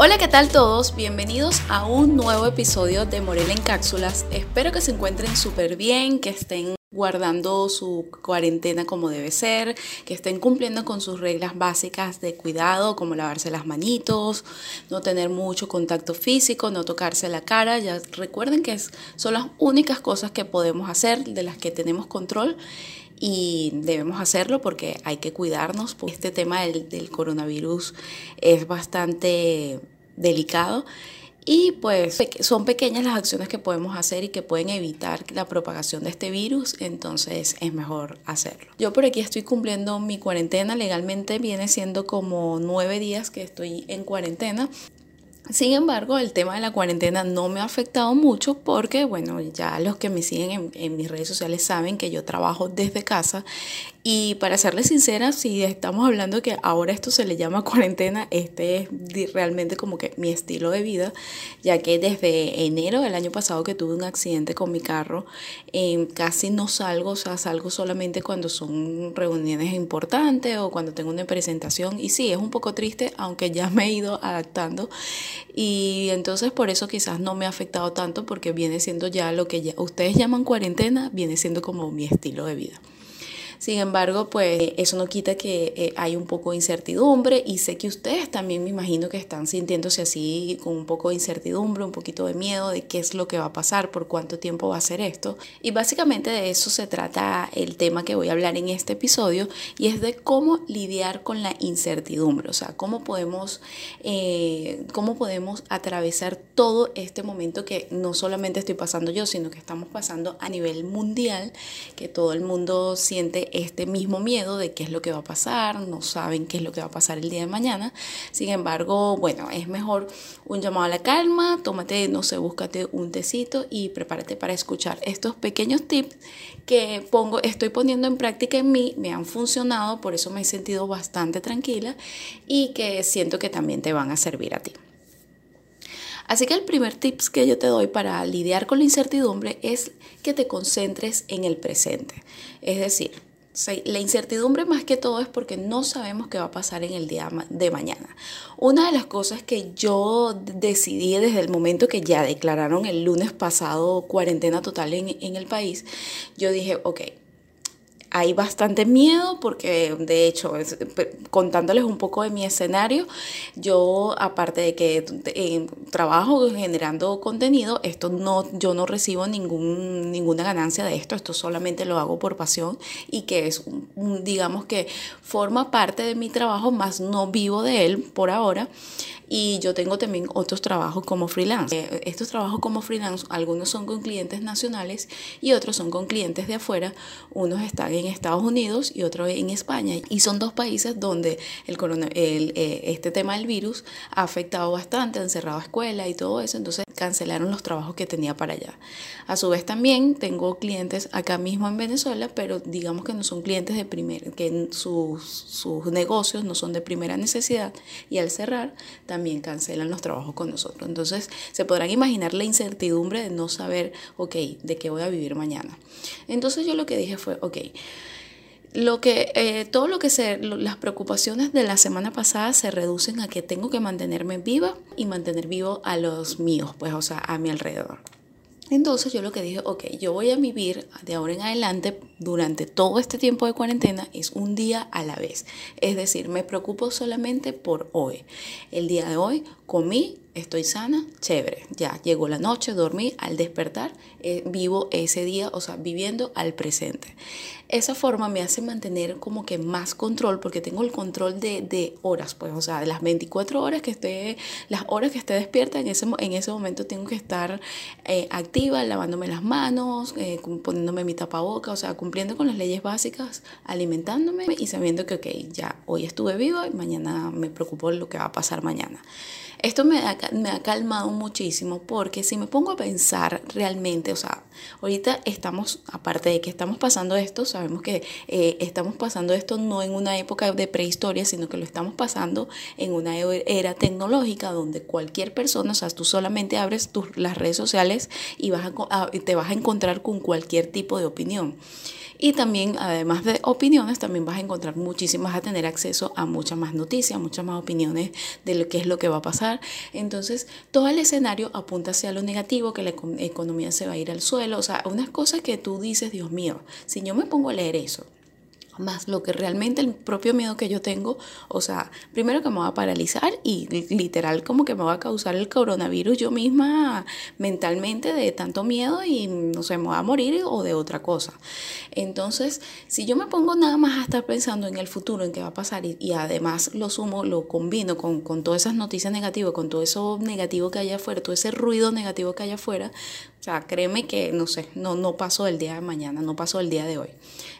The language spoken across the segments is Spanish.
Hola, ¿qué tal todos? Bienvenidos a un nuevo episodio de Morel en Cápsulas. Espero que se encuentren súper bien, que estén guardando su cuarentena como debe ser, que estén cumpliendo con sus reglas básicas de cuidado, como lavarse las manitos, no tener mucho contacto físico, no tocarse la cara. Ya recuerden que son las únicas cosas que podemos hacer, de las que tenemos control y debemos hacerlo porque hay que cuidarnos. Este tema del, coronavirus es bastante delicado y pues son pequeñas las acciones que podemos hacer y que pueden evitar la propagación de este virus, entonces es mejor hacerlo. Yo por aquí estoy cumpliendo mi cuarentena, legalmente viene siendo como nueve días que estoy en cuarentena. Sin embargo, el tema de la cuarentena no me ha afectado mucho porque, bueno, ya los que me siguen en, en, mis redes sociales saben que yo trabajo desde casa y para serles sincera, si estamos hablando que ahora esto se le llama cuarentena, este es realmente como que mi estilo de vida, ya que desde enero del año pasado que tuve un accidente con mi carro, eh, casi no salgo, o sea, salgo solamente cuando son reuniones importantes o cuando tengo una presentación. Y sí, es un poco triste, aunque ya me he ido adaptando. Y entonces por eso quizás no me ha afectado tanto, porque viene siendo ya lo que ya ustedes llaman cuarentena, viene siendo como mi estilo de vida. Sin embargo, pues eso no quita que eh, hay un poco de incertidumbre y sé que ustedes también me imagino que están sintiéndose así con un poco de incertidumbre, un poquito de miedo de qué es lo que va a pasar, por cuánto tiempo va a ser esto. Y básicamente de eso se trata el tema que voy a hablar en este episodio y es de cómo lidiar con la incertidumbre, o sea, cómo podemos, eh, cómo podemos atravesar todo este momento que no solamente estoy pasando yo, sino que estamos pasando a nivel mundial, que todo el mundo siente este mismo miedo de qué es lo que va a pasar, no saben qué es lo que va a pasar el día de mañana. Sin embargo, bueno, es mejor un llamado a la calma, tómate, no sé, búscate un tecito y prepárate para escuchar estos pequeños tips que pongo, estoy poniendo en práctica en mí, me han funcionado, por eso me he sentido bastante tranquila y que siento que también te van a servir a ti. Así que el primer tips que yo te doy para lidiar con la incertidumbre es que te concentres en el presente. Es decir, la incertidumbre más que todo es porque no sabemos qué va a pasar en el día de mañana. Una de las cosas que yo decidí desde el momento que ya declararon el lunes pasado cuarentena total en, el país, yo dije, ok, hay bastante miedo porque de hecho, contándoles un poco de mi escenario, yo aparte de que eh, trabajo generando contenido, esto no, yo no recibo ningún, ninguna ganancia de esto, esto solamente lo hago por pasión y que es, digamos que forma parte de mi trabajo, más no vivo de él por ahora. Y yo tengo también otros trabajos como freelance. Eh, estos trabajos como freelance, algunos son con clientes nacionales y otros son con clientes de afuera. Unos están en Estados Unidos y otros en España. Y son dos países donde el, el eh, este tema del virus ha afectado bastante, han cerrado escuelas y todo eso. Entonces cancelaron los trabajos que tenía para allá. A su vez también tengo clientes acá mismo en Venezuela, pero digamos que no son clientes de primer, que sus, sus negocios no son de primera necesidad y al cerrar también también cancelan los trabajos con nosotros. Entonces se podrán imaginar la incertidumbre de no saber, ok, de qué voy a vivir mañana. Entonces yo lo que dije fue, ok, lo que, eh, todo lo que se, las preocupaciones de la semana pasada se reducen a que tengo que mantenerme viva y mantener vivo a los míos, pues, o sea, a mi alrededor. Entonces yo lo que dije, ok, yo voy a vivir de ahora en adelante durante todo este tiempo de cuarentena es un día a la vez. Es decir, me preocupo solamente por hoy. El día de hoy comí, estoy sana, chévere. Ya llegó la noche, dormí, al despertar eh, vivo ese día, o sea, viviendo al presente. Esa forma me hace mantener como que más control porque tengo el control de, de horas, pues, o sea, de las 24 horas que esté, las horas que esté despierta, en ese, en ese momento tengo que estar eh, activa, lavándome las manos, eh, poniéndome mi tapaboca, o sea, cumpliendo con las leyes básicas, alimentándome y sabiendo que, ok, ya hoy estuve vivo y mañana me preocupo lo que va a pasar mañana. Esto me ha, me ha calmado muchísimo porque si me pongo a pensar realmente, o sea, ahorita estamos, aparte de que estamos pasando esto, sabemos que eh, estamos pasando esto no en una época de prehistoria, sino que lo estamos pasando en una e, era tecnológica donde cualquier persona, o sea, tú solamente abres tus, las redes sociales y vas a, te vas a encontrar con cualquier tipo de opinión. Y también, además de opiniones, también vas a encontrar muchísimas, vas a tener acceso a muchas más noticias, muchas más opiniones de lo que es lo que va a pasar. Entonces, todo el escenario apunta hacia lo negativo, que la economía se va a ir al suelo, o sea, unas cosas que tú dices, Dios mío, si yo me pongo a leer eso, más lo que realmente el propio miedo que yo tengo, o sea, primero que me va a paralizar y literal como que me va a causar el coronavirus yo misma mentalmente de tanto miedo y no sé, me va a morir o de otra cosa. Entonces, si yo me pongo nada más a estar pensando en el futuro, en qué va a pasar y, además lo sumo, lo combino con, con todas esas noticias negativas, con todo eso negativo que hay afuera, todo ese ruido negativo que hay afuera, sea, créeme que, no sé, no, no pasó el día de mañana, no pasó el día de hoy.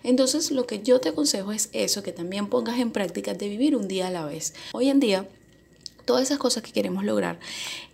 Entonces, lo que yo te aconsejo es eso, que también pongas en práctica de vivir un día a la vez. Hoy en día, todas esas cosas que queremos lograr,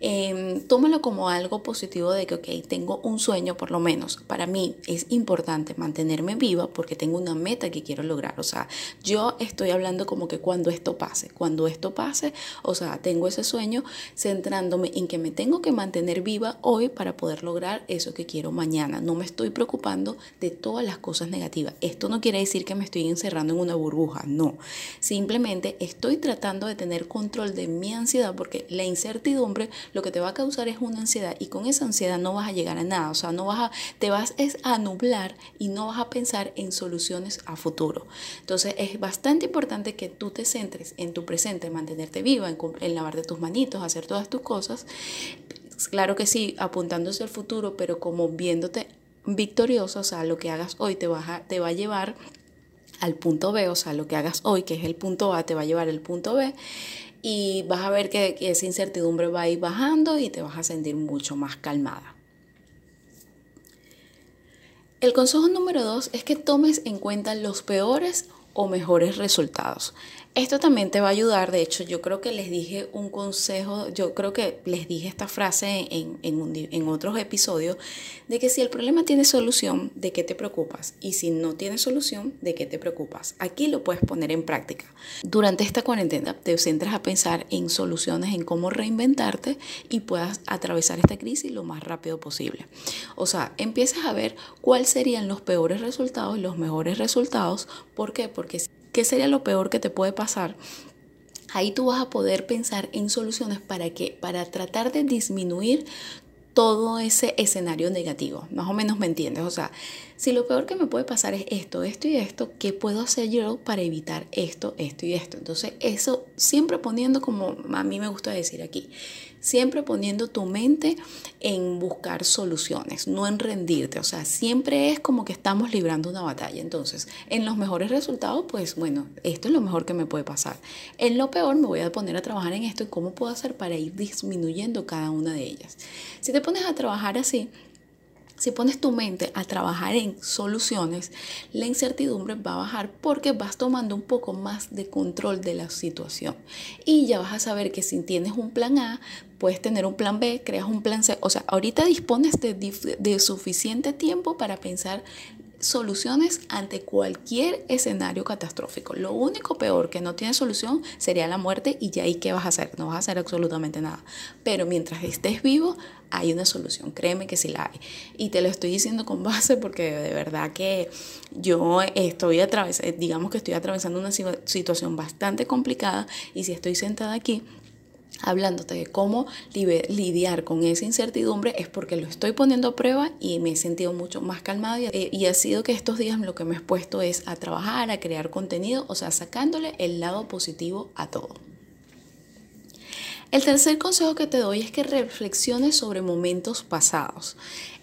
eh, tómalo como algo positivo de que, ok, tengo un sueño por lo menos. Para mí es importante mantenerme viva porque tengo una meta que quiero lograr. O sea, yo estoy hablando como que cuando esto pase, cuando esto pase, o sea, tengo ese sueño centrándome en que me tengo que mantener viva hoy para poder lograr eso que quiero mañana. No me estoy preocupando de todas las cosas negativas. Esto no quiere decir que me estoy encerrando en una burbuja, no. Simplemente estoy tratando de tener control de mi ansiedad porque la incertidumbre lo que te va a causar es una ansiedad y con esa ansiedad no vas a llegar a nada, o sea, no vas a, te vas a nublar y no vas a pensar en soluciones a futuro. Entonces es bastante importante que tú te centres en tu presente, mantenerte viva, en, en lavarte tus manitos, hacer todas tus cosas. Claro que sí, apuntándose al futuro, pero como viéndote victorioso, o sea, lo que hagas hoy te va a, te va a llevar al punto B, o sea, lo que hagas hoy, que es el punto A, te va a llevar al punto B y vas a ver que, esa incertidumbre va a ir bajando y te vas a sentir mucho más calmada. El consejo número dos es que tomes en cuenta los peores o mejores resultados. Esto también te va a ayudar, de hecho yo creo que les dije un consejo, yo creo que les dije esta frase en, en, otros episodios, de que si el problema tiene solución, ¿de qué te preocupas? Y si no tiene solución, ¿de qué te preocupas? Aquí lo puedes poner en práctica. Durante esta cuarentena te centras a pensar en soluciones, en cómo reinventarte y puedas atravesar esta crisis lo más rápido posible. O sea, empiezas a ver cuáles serían los peores resultados y los mejores resultados. ¿Por qué? Porque ¿Qué sería lo peor que te puede pasar? Ahí tú vas a poder pensar en soluciones para que para tratar de disminuir todo ese escenario negativo. Más o menos me entiendes. O sea, si lo peor que me puede pasar es esto, esto y esto, ¿qué puedo hacer yo para evitar esto, esto y esto? Entonces, eso siempre poniendo como a mí me gusta decir aquí, siempre poniendo tu mente en buscar soluciones, no en rendirte. O sea, siempre es como que estamos librando una batalla. Entonces, en los mejores resultados, pues bueno, esto es lo mejor que me puede pasar. En lo peor, me voy a poner a trabajar en esto y cómo puedo hacer para ir disminuyendo cada una de ellas. Si te pones a trabajar así, si pones tu mente a trabajar en soluciones, la incertidumbre va a bajar porque vas tomando un poco más de control de la situación. Y ya vas a saber que si tienes un plan A, puedes tener un plan B, creas un plan C. O sea, ahorita dispones de, suficiente tiempo para pensar soluciones ante cualquier escenario catastrófico. Lo único peor que no tiene solución sería la muerte y ya ahí qué vas a hacer, no vas a hacer absolutamente nada. Pero mientras estés vivo, hay una solución, créeme que sí la hay. Y te lo estoy diciendo con base porque de verdad que yo estoy atravesando, digamos que estoy atravesando una situación bastante complicada y si estoy sentada aquí hablándote de cómo lidiar con esa incertidumbre es porque lo estoy poniendo a prueba y me he sentido mucho más calmada y, y, ha sido que estos días lo que me he puesto es a trabajar, a crear contenido, o sea, sacándole el lado positivo a todo. El tercer consejo que te doy es que reflexiones sobre momentos pasados.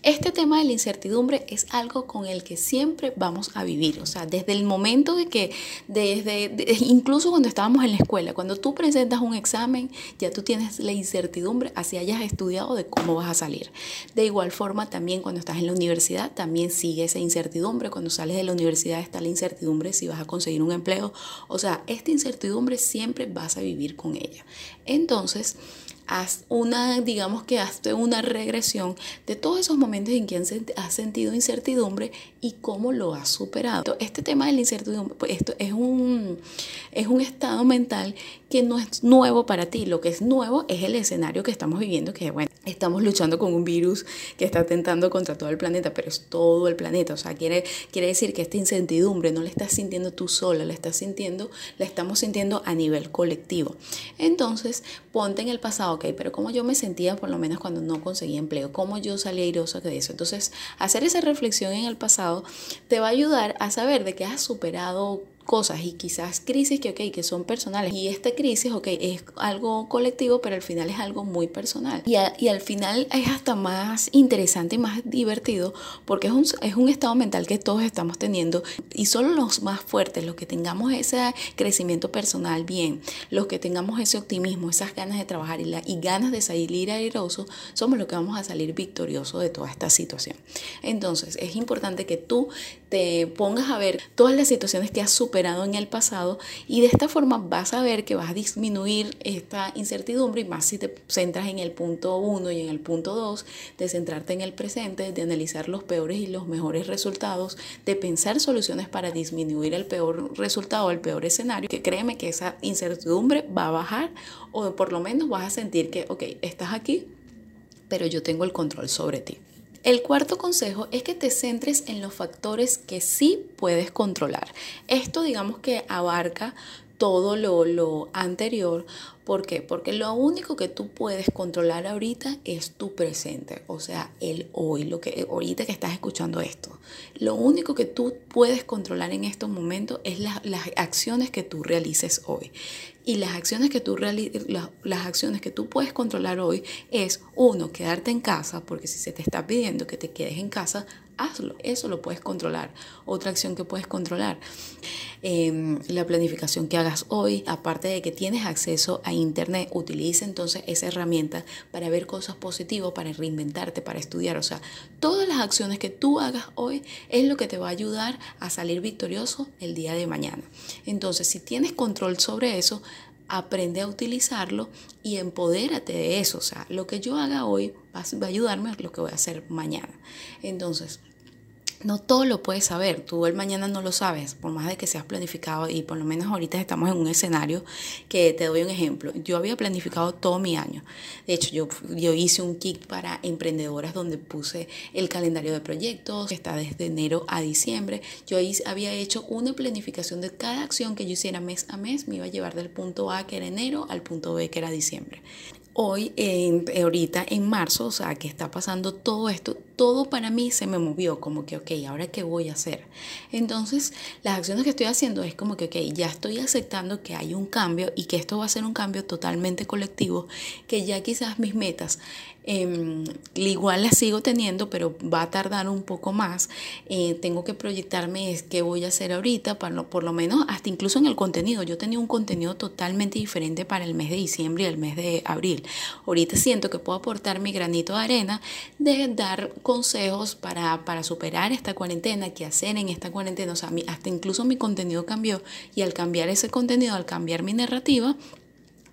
Este tema de la incertidumbre es algo con el que siempre vamos a vivir, o sea, desde el momento de que, desde, incluso cuando estábamos en la escuela, cuando tú presentas un examen, ya tú tienes la incertidumbre así hayas estudiado de cómo vas a salir. De igual forma, también cuando estás en la universidad, también sigue esa incertidumbre. Cuando sales de la universidad está la incertidumbre si vas a conseguir un empleo. O sea, esta incertidumbre siempre vas a vivir con ella. Entonces, this. Haz una, digamos que hazte una regresión de todos esos momentos en que has sentido incertidumbre y cómo lo has superado. Este tema de la incertidumbre, pues esto es un, es un estado mental que no es nuevo para ti. Lo que es nuevo es el escenario que estamos viviendo, que bueno, estamos luchando con un virus que está atentando contra todo el planeta, pero es todo el planeta. O sea, quiere, quiere decir que esta incertidumbre no la estás sintiendo tú sola, la estás sintiendo, la estamos sintiendo a nivel colectivo. Entonces, ponte en el pasado, ok, pero cómo yo me sentía por lo menos cuando no conseguía empleo, cómo yo salía airosa de eso. Entonces, hacer esa reflexión en el pasado te va a ayudar a saber de qué has superado cosas y quizás crisis que, okay, que son personales. Y esta crisis, ok, es algo colectivo, pero al final es algo muy personal. Y, y al final es hasta más interesante y más divertido porque es un, es un estado mental que todos estamos teniendo y solo los más fuertes, los que tengamos ese crecimiento personal bien, los que tengamos ese optimismo, esas ganas de trabajar y, la, y ganas de salir airoso, somos los que vamos a salir victoriosos de toda esta situación. Entonces, es importante que tú te pongas a ver todas las situaciones que has superado en el pasado y de esta forma vas a ver que vas a disminuir esta incertidumbre y más si te centras en el punto 1 y en el punto 2, de centrarte en el presente, de analizar los peores y los mejores resultados, de pensar soluciones para disminuir el peor resultado, el peor escenario, que créeme que esa incertidumbre va a bajar o por lo menos vas a sentir que, ok, estás aquí, pero yo tengo el control sobre ti. El cuarto consejo es que te centres en los factores que sí puedes controlar. Esto digamos que abarca todo lo, lo anterior ¿Por qué? Porque lo único que tú puedes controlar ahorita es tu presente, o sea, el hoy, lo que ahorita que estás escuchando esto. Lo único que tú puedes controlar en estos momentos es las acciones que tú realices hoy. Y las acciones que tú las acciones que tú puedes controlar hoy es uno, quedarte en casa, porque si se te está pidiendo que te quedes en casa, hazlo, eso lo puedes controlar. Otra acción que puedes controlar, em, la planificación que hagas hoy, aparte de que tienes acceso a Internet, utiliza entonces esa herramienta para ver cosas positivas, para reinventarte, para estudiar. O sea, todas las acciones que tú hagas hoy es lo que te va a ayudar a salir victorioso el día de mañana. Entonces, si tienes control sobre eso, aprende a utilizarlo y empodérate de eso. O sea, lo que yo haga hoy va, a ayudarme a lo que voy a hacer mañana. Entonces, no todo lo puedes saber, tú el mañana no lo sabes, por más de que seas planificado y por lo menos ahorita estamos en un escenario que te doy un ejemplo. Yo había planificado todo mi año. De hecho, yo, yo hice un kit para emprendedoras donde puse el calendario de proyectos, que está desde enero a diciembre. Yo había hecho una planificación de cada acción que yo hiciera mes a mes, me iba a llevar del punto A que era enero al punto B que era diciembre hoy, en, ahorita en marzo, o sea, que está pasando todo esto, todo para mí se me movió, como que, ok, ¿ahora qué voy a hacer? Entonces, las acciones que estoy haciendo es como que, ok, ya estoy aceptando que hay un cambio y que esto va a ser un cambio totalmente colectivo, que ya quizás mis metas Em, igual la sigo teniendo, pero va a tardar un poco más. Eh, tengo que proyectarme qué voy a hacer ahorita, por lo menos hasta incluso en el contenido. Yo tenía un contenido totalmente diferente para el mes de diciembre y el mes de abril. Ahorita siento que puedo aportar mi granito de arena de dar consejos para, para superar esta cuarentena, qué hacer en esta cuarentena. O sea, hasta incluso mi contenido cambió y al cambiar ese contenido, al cambiar mi narrativa,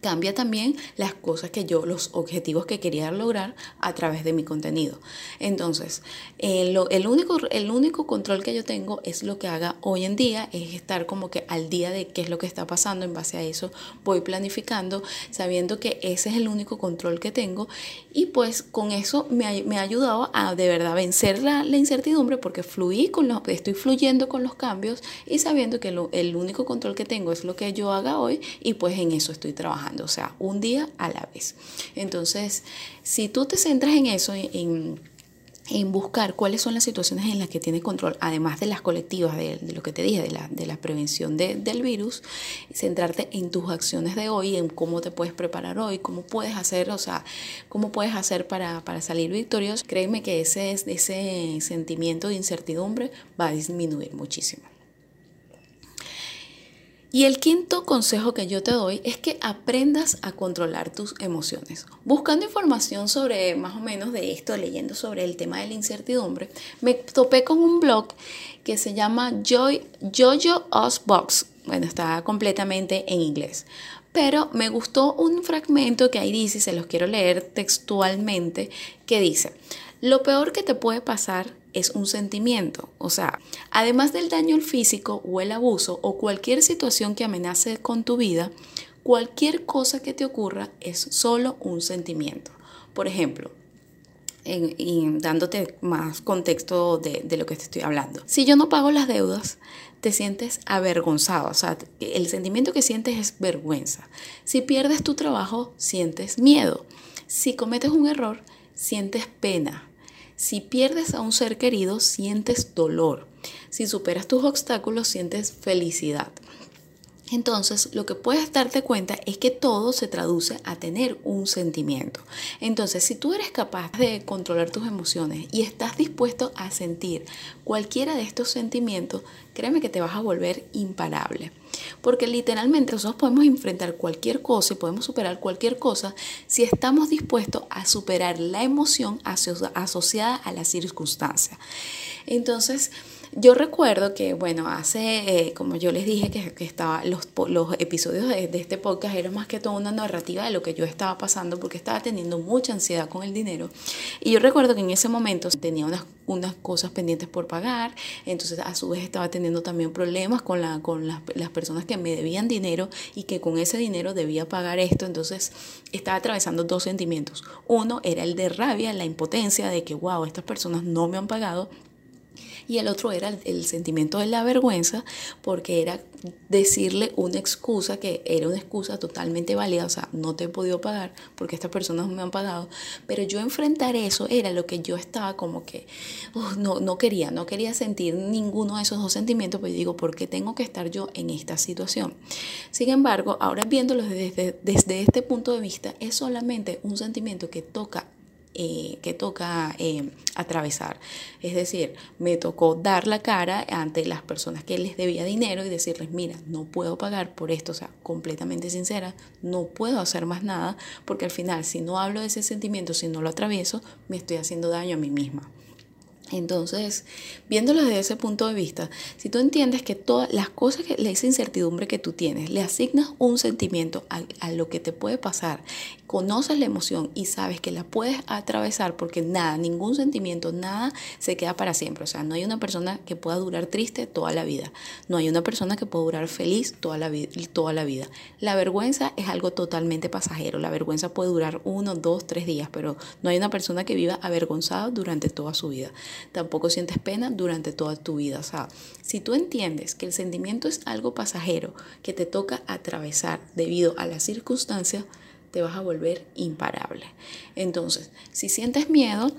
cambia también las cosas que yo, los objetivos que quería lograr a través de mi contenido. Entonces, el, único, el único control que yo tengo es lo que haga hoy en día, es estar como que al día de qué es lo que está pasando, en base a eso voy planificando, sabiendo que ese es el único control que tengo y pues con eso me ha, me ha ayudado a de verdad vencer la, la, incertidumbre porque fluí con los, estoy fluyendo con los cambios y sabiendo que el único control que tengo es lo que yo haga hoy y pues en eso estoy trabajando o sea, un día a la vez. Entonces, si tú te centras en eso, en, en buscar cuáles son las situaciones en las que tienes control, además de las colectivas, de, lo que te dije, de la, de la prevención del virus, centrarte en tus acciones de hoy, en cómo te puedes preparar hoy, cómo puedes hacer, o sea, cómo puedes hacer para, para salir victorioso. Créeme que ese, ese sentimiento de incertidumbre va a disminuir muchísimo. Y el quinto consejo que yo te doy es que aprendas a controlar tus emociones. Buscando información sobre más o menos de esto, leyendo sobre el tema de la incertidumbre, me topé con un blog que se llama Joy, Jojo Us Box. Bueno, está completamente en inglés. Pero me gustó un fragmento que ahí dice, se los quiero leer textualmente, que dice, lo peor que te puede pasar es un sentimiento. O sea, además del daño físico o el abuso o cualquier situación que amenace con tu vida, cualquier cosa que te ocurra es solo un sentimiento. Por ejemplo, en, dándote más contexto de, de, lo que te estoy hablando. Si yo no pago las deudas, te sientes avergonzado, o sea, el sentimiento que sientes es vergüenza. Si pierdes tu trabajo, sientes miedo. Si cometes un error, sientes pena. Si pierdes a un ser querido, sientes dolor. Si superas tus obstáculos, sientes felicidad. Entonces, lo que puedes darte cuenta es que todo se traduce a tener un sentimiento. Entonces, si tú eres capaz de controlar tus emociones y estás dispuesto a sentir cualquiera de estos sentimientos, créeme que te vas a volver imparable. Porque literalmente nosotros podemos enfrentar cualquier cosa y podemos superar cualquier cosa si estamos dispuestos a superar la emoción asociada a la circunstancia. Entonces, yo recuerdo que, bueno, hace, eh, como yo les dije, que, estaba, los, los episodios de, este podcast eran más que todo una narrativa de lo que yo estaba pasando porque estaba teniendo mucha ansiedad con el dinero. Y yo recuerdo que en ese momento tenía unas, unas cosas pendientes por pagar, entonces a su vez estaba teniendo también problemas con, la, con las, las personas que me debían dinero y que con ese dinero debía pagar esto, entonces estaba atravesando dos sentimientos. Uno era el de rabia, la impotencia de que, wow, estas personas no me han pagado y el otro era el, sentimiento de la vergüenza porque era decirle una excusa que era una excusa totalmente válida, o sea, no te he podido pagar porque estas personas me han pagado, pero yo enfrentar eso era lo que yo estaba como que no, no quería, no quería sentir ninguno de esos dos sentimientos, yo digo, ¿por qué tengo que estar yo en esta situación? Sin embargo, ahora viéndolo desde, desde este punto de vista, es solamente un sentimiento que toca eh, que toca eh, atravesar. Es decir, me tocó dar la cara ante las personas que les debía dinero y decirles, mira, no puedo pagar por esto, o sea, completamente sincera, no puedo hacer más nada, porque al final, si no hablo de ese sentimiento, si no lo atravieso, me estoy haciendo daño a mí misma. Entonces, viéndolo desde ese punto de vista, si tú entiendes que todas las cosas, que esa incertidumbre que tú tienes, le asignas un sentimiento a, a, lo que te puede pasar, conoces la emoción y sabes que la puedes atravesar porque nada, ningún sentimiento, nada se queda para siempre. O sea, no hay una persona que pueda durar triste toda la vida. No hay una persona que pueda durar feliz toda la, toda la vida. La vergüenza es algo totalmente pasajero. La vergüenza puede durar uno, dos, tres días, pero no hay una persona que viva avergonzada durante toda su vida tampoco sientes pena durante toda tu vida. O sea, si tú entiendes que el sentimiento es algo pasajero que te toca atravesar debido a las circunstancias, te vas a volver imparable. Entonces, si sientes miedo,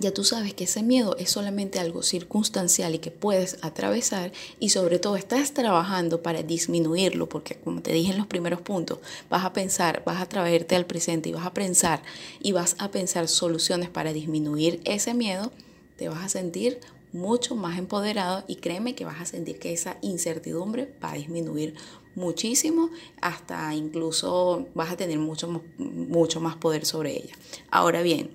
ya tú sabes que ese miedo es solamente algo circunstancial y que puedes atravesar y sobre todo estás trabajando para disminuirlo porque como te dije en los primeros puntos, vas a pensar, vas a traerte al presente y vas a pensar y vas a pensar soluciones para disminuir ese miedo te vas a sentir mucho más empoderado y créeme que vas a sentir que esa incertidumbre va a disminuir muchísimo, hasta incluso vas a tener mucho, mucho más poder sobre ella. Ahora bien,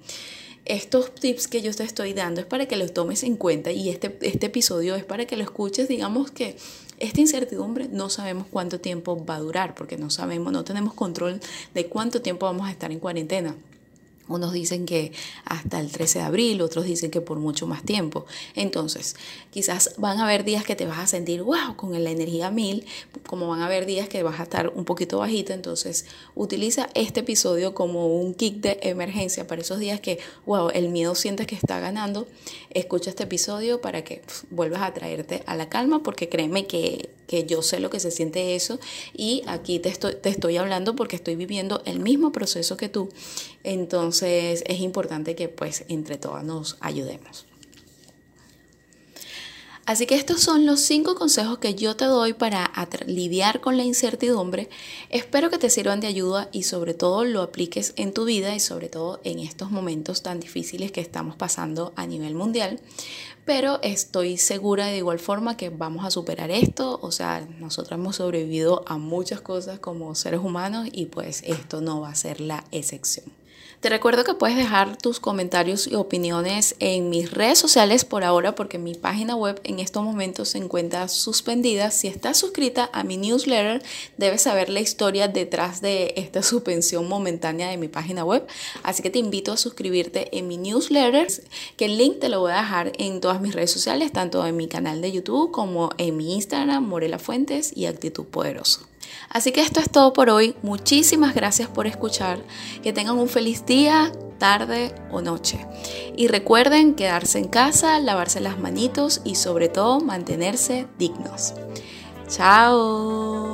estos tips que yo te estoy dando es para que los tomes en cuenta y este, este episodio es para que lo escuches, digamos que esta incertidumbre no sabemos cuánto tiempo va a durar, porque no sabemos, no tenemos control de cuánto tiempo vamos a estar en cuarentena. Unos dicen que hasta el 13 de abril, otros dicen que por mucho más tiempo. Entonces, quizás van a haber días que te vas a sentir, wow, con la energía mil, como van a haber días que vas a estar un poquito bajita. Entonces, utiliza este episodio como un kick de emergencia para esos días que, wow, el miedo sientes que está ganando. Escucha este episodio para que vuelvas a traerte a la calma, porque créeme que que yo sé lo que se siente eso y aquí te estoy, te estoy hablando porque estoy viviendo el mismo proceso que tú. Entonces es importante que pues entre todas nos ayudemos. Así que estos son los cinco consejos que yo te doy para lidiar con la incertidumbre. Espero que te sirvan de ayuda y sobre todo lo apliques en tu vida y sobre todo en estos momentos tan difíciles que estamos pasando a nivel mundial. Pero estoy segura de igual forma que vamos a superar esto. O sea, nosotros hemos sobrevivido a muchas cosas como seres humanos y pues esto no va a ser la excepción. Te recuerdo que puedes dejar tus comentarios y opiniones en mis redes sociales por ahora porque mi página web en estos momentos se encuentra suspendida. Si estás suscrita a mi newsletter, debes saber la historia detrás de esta suspensión momentánea de mi página web. Así que te invito a suscribirte en mi newsletter, que el link te lo voy a dejar en todas mis redes sociales, tanto en mi canal de YouTube como en mi Instagram, Morela Fuentes y Actitud Poderoso. Así que esto es todo por hoy. Muchísimas gracias por escuchar. Que tengan un feliz día, tarde o noche. Y recuerden quedarse en casa, lavarse las manitos y sobre todo mantenerse dignos. Chao.